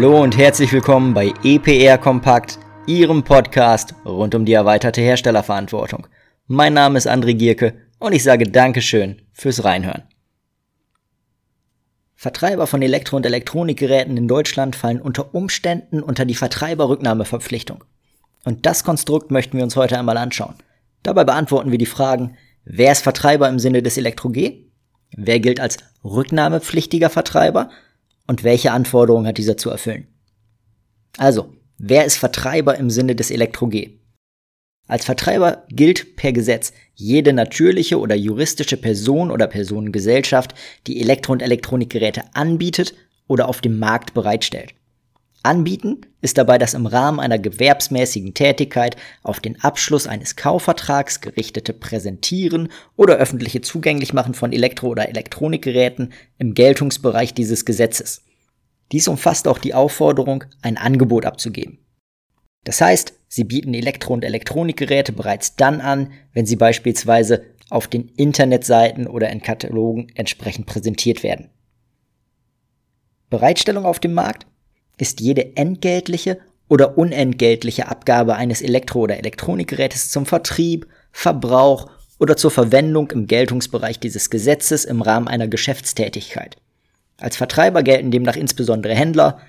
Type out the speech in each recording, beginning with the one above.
Hallo und herzlich willkommen bei EPR Kompakt, Ihrem Podcast rund um die erweiterte Herstellerverantwortung. Mein Name ist André Gierke und ich sage Dankeschön fürs Reinhören. Vertreiber von Elektro- und Elektronikgeräten in Deutschland fallen unter Umständen unter die Vertreiberrücknahmeverpflichtung. Und das Konstrukt möchten wir uns heute einmal anschauen. Dabei beantworten wir die Fragen, wer ist Vertreiber im Sinne des Elektro-G? Wer gilt als rücknahmepflichtiger Vertreiber? Und welche Anforderungen hat dieser zu erfüllen? Also, wer ist Vertreiber im Sinne des Elektro-G? Als Vertreiber gilt per Gesetz jede natürliche oder juristische Person oder Personengesellschaft, die Elektro- und Elektronikgeräte anbietet oder auf dem Markt bereitstellt. Anbieten ist dabei das im Rahmen einer gewerbsmäßigen Tätigkeit auf den Abschluss eines Kaufvertrags gerichtete Präsentieren oder öffentliche Zugänglichmachen von Elektro- oder Elektronikgeräten im Geltungsbereich dieses Gesetzes. Dies umfasst auch die Aufforderung, ein Angebot abzugeben. Das heißt, Sie bieten Elektro- und Elektronikgeräte bereits dann an, wenn sie beispielsweise auf den Internetseiten oder in Katalogen entsprechend präsentiert werden. Bereitstellung auf dem Markt ist jede entgeltliche oder unentgeltliche Abgabe eines Elektro- oder Elektronikgerätes zum Vertrieb, Verbrauch oder zur Verwendung im Geltungsbereich dieses Gesetzes im Rahmen einer Geschäftstätigkeit. Als Vertreiber gelten demnach insbesondere Händler,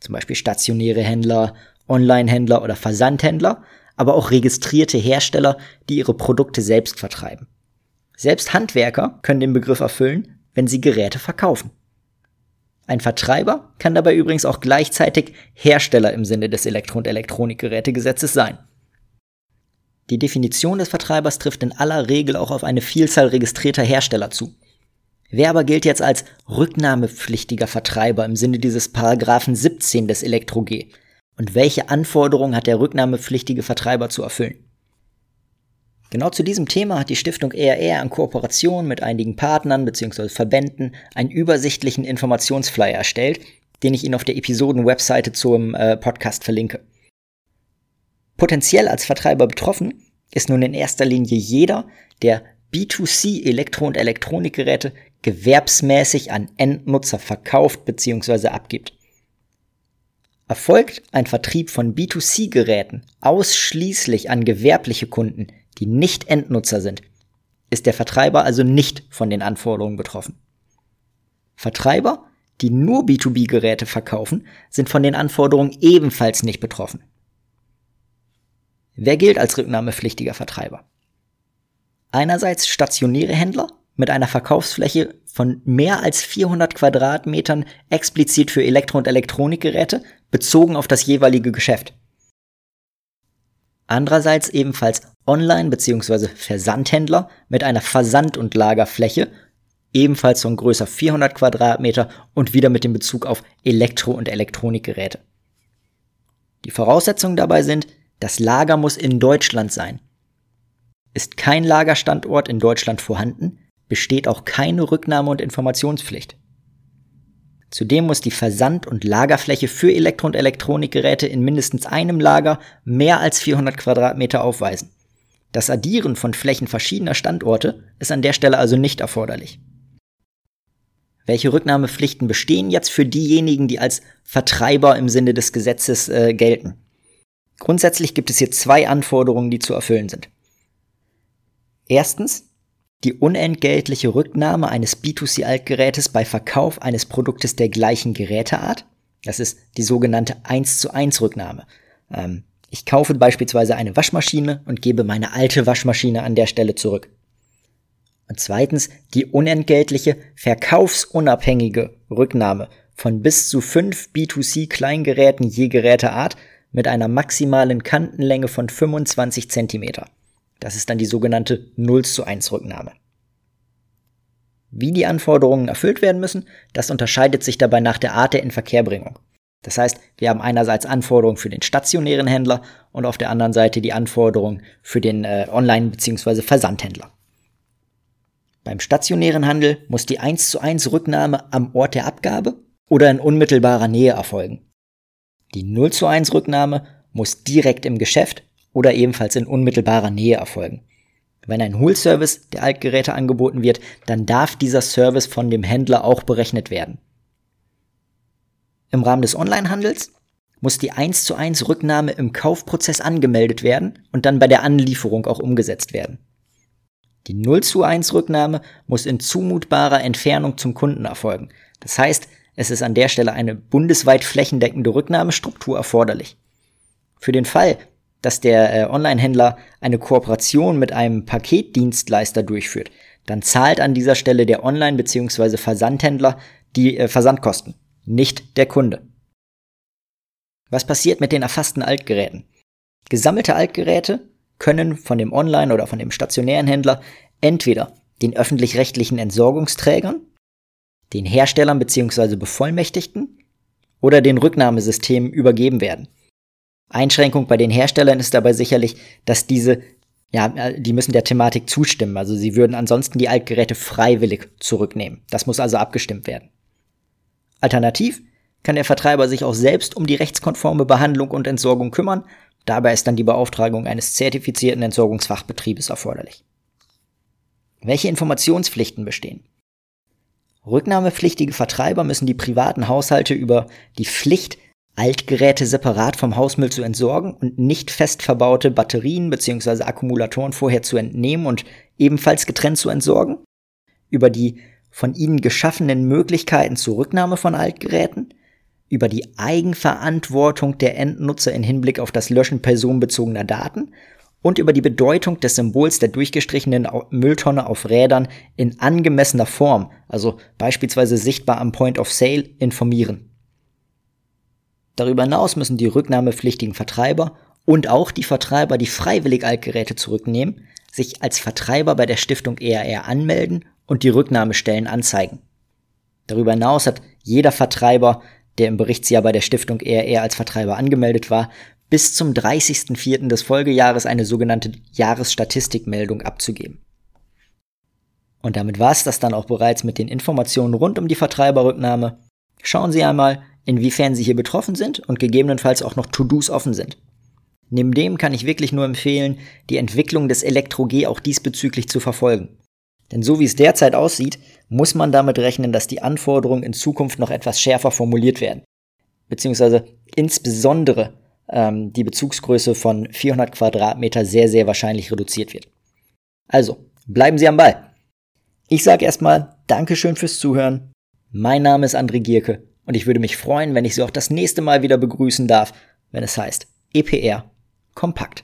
zum Beispiel stationäre Händler, Online-Händler oder Versandhändler, aber auch registrierte Hersteller, die ihre Produkte selbst vertreiben. Selbst Handwerker können den Begriff erfüllen, wenn sie Geräte verkaufen. Ein Vertreiber kann dabei übrigens auch gleichzeitig Hersteller im Sinne des Elektro- und Elektronikgerätegesetzes sein. Die Definition des Vertreibers trifft in aller Regel auch auf eine Vielzahl registrierter Hersteller zu. Wer aber gilt jetzt als rücknahmepflichtiger Vertreiber im Sinne dieses Paragraphen 17 des Elektro-G? und welche Anforderungen hat der rücknahmepflichtige Vertreiber zu erfüllen. Genau zu diesem Thema hat die Stiftung ERR in Kooperation mit einigen Partnern bzw. Verbänden einen übersichtlichen Informationsflyer erstellt, den ich Ihnen auf der Episoden-Webseite zum äh, Podcast verlinke. Potenziell als Vertreiber betroffen ist nun in erster Linie jeder, der B2C Elektro- und Elektronikgeräte gewerbsmäßig an Endnutzer verkauft bzw. abgibt. Erfolgt ein Vertrieb von B2C-Geräten ausschließlich an gewerbliche Kunden, die nicht Endnutzer sind, ist der Vertreiber also nicht von den Anforderungen betroffen. Vertreiber, die nur B2B-Geräte verkaufen, sind von den Anforderungen ebenfalls nicht betroffen. Wer gilt als rücknahmepflichtiger Vertreiber? Einerseits stationäre Händler mit einer Verkaufsfläche von mehr als 400 Quadratmetern explizit für Elektro- und Elektronikgeräte bezogen auf das jeweilige Geschäft. Andererseits ebenfalls Online- bzw. Versandhändler mit einer Versand- und Lagerfläche, ebenfalls von größer 400 Quadratmeter und wieder mit dem Bezug auf Elektro- und Elektronikgeräte. Die Voraussetzungen dabei sind, das Lager muss in Deutschland sein. Ist kein Lagerstandort in Deutschland vorhanden, besteht auch keine Rücknahme- und Informationspflicht. Zudem muss die Versand- und Lagerfläche für Elektro- und Elektronikgeräte in mindestens einem Lager mehr als 400 Quadratmeter aufweisen. Das Addieren von Flächen verschiedener Standorte ist an der Stelle also nicht erforderlich. Welche Rücknahmepflichten bestehen jetzt für diejenigen, die als Vertreiber im Sinne des Gesetzes äh, gelten? Grundsätzlich gibt es hier zwei Anforderungen, die zu erfüllen sind. Erstens, die unentgeltliche Rücknahme eines B2C-Altgerätes bei Verkauf eines Produktes der gleichen Geräteart. Das ist die sogenannte 1 zu 1 Rücknahme. Ähm, ich kaufe beispielsweise eine Waschmaschine und gebe meine alte Waschmaschine an der Stelle zurück. Und zweitens die unentgeltliche, verkaufsunabhängige Rücknahme von bis zu fünf B2C-Kleingeräten je Geräteart mit einer maximalen Kantenlänge von 25 Zentimeter. Das ist dann die sogenannte 0 zu 1 Rücknahme. Wie die Anforderungen erfüllt werden müssen, das unterscheidet sich dabei nach der Art der Inverkehrbringung. Das heißt, wir haben einerseits Anforderungen für den stationären Händler und auf der anderen Seite die Anforderungen für den äh, Online- bzw. Versandhändler. Beim stationären Handel muss die 1 zu 1 Rücknahme am Ort der Abgabe oder in unmittelbarer Nähe erfolgen. Die 0 zu 1 Rücknahme muss direkt im Geschäft oder ebenfalls in unmittelbarer Nähe erfolgen. Wenn ein Hool-Service der Altgeräte angeboten wird, dann darf dieser Service von dem Händler auch berechnet werden. Im Rahmen des Onlinehandels muss die 1 zu 1 Rücknahme im Kaufprozess angemeldet werden und dann bei der Anlieferung auch umgesetzt werden. Die 0 zu 1 Rücknahme muss in zumutbarer Entfernung zum Kunden erfolgen. Das heißt, es ist an der Stelle eine bundesweit flächendeckende Rücknahmestruktur erforderlich. Für den Fall, dass der äh, Online-Händler eine Kooperation mit einem Paketdienstleister durchführt, dann zahlt an dieser Stelle der Online- bzw. Versandhändler die äh, Versandkosten, nicht der Kunde. Was passiert mit den erfassten Altgeräten? Gesammelte Altgeräte können von dem Online- oder von dem stationären Händler entweder den öffentlich-rechtlichen Entsorgungsträgern, den Herstellern bzw. Bevollmächtigten oder den Rücknahmesystemen übergeben werden. Einschränkung bei den Herstellern ist dabei sicherlich, dass diese, ja, die müssen der Thematik zustimmen. Also sie würden ansonsten die Altgeräte freiwillig zurücknehmen. Das muss also abgestimmt werden. Alternativ kann der Vertreiber sich auch selbst um die rechtskonforme Behandlung und Entsorgung kümmern. Dabei ist dann die Beauftragung eines zertifizierten Entsorgungsfachbetriebes erforderlich. Welche Informationspflichten bestehen? Rücknahmepflichtige Vertreiber müssen die privaten Haushalte über die Pflicht, Altgeräte separat vom Hausmüll zu entsorgen und nicht fest verbaute Batterien bzw. Akkumulatoren vorher zu entnehmen und ebenfalls getrennt zu entsorgen, über die von ihnen geschaffenen Möglichkeiten zur Rücknahme von Altgeräten, über die Eigenverantwortung der Endnutzer in Hinblick auf das Löschen personenbezogener Daten und über die Bedeutung des Symbols der durchgestrichenen Mülltonne auf Rädern in angemessener Form, also beispielsweise sichtbar am Point of Sale, informieren. Darüber hinaus müssen die rücknahmepflichtigen Vertreiber und auch die Vertreiber, die freiwillig Altgeräte zurücknehmen, sich als Vertreiber bei der Stiftung ERR anmelden und die Rücknahmestellen anzeigen. Darüber hinaus hat jeder Vertreiber der im Berichtsjahr bei der Stiftung ERR als Vertreiber angemeldet war, bis zum 30.04. des Folgejahres eine sogenannte Jahresstatistikmeldung abzugeben. Und damit war es das dann auch bereits mit den Informationen rund um die Vertreiberrücknahme. Schauen Sie einmal, inwiefern Sie hier betroffen sind und gegebenenfalls auch noch To-Dos offen sind. Neben dem kann ich wirklich nur empfehlen, die Entwicklung des Elektro-G auch diesbezüglich zu verfolgen. Denn so wie es derzeit aussieht, muss man damit rechnen, dass die Anforderungen in Zukunft noch etwas schärfer formuliert werden. Beziehungsweise insbesondere ähm, die Bezugsgröße von 400 Quadratmeter sehr, sehr wahrscheinlich reduziert wird. Also, bleiben Sie am Ball. Ich sage erstmal Dankeschön fürs Zuhören. Mein Name ist André Gierke und ich würde mich freuen, wenn ich Sie auch das nächste Mal wieder begrüßen darf, wenn es heißt EPR Kompakt.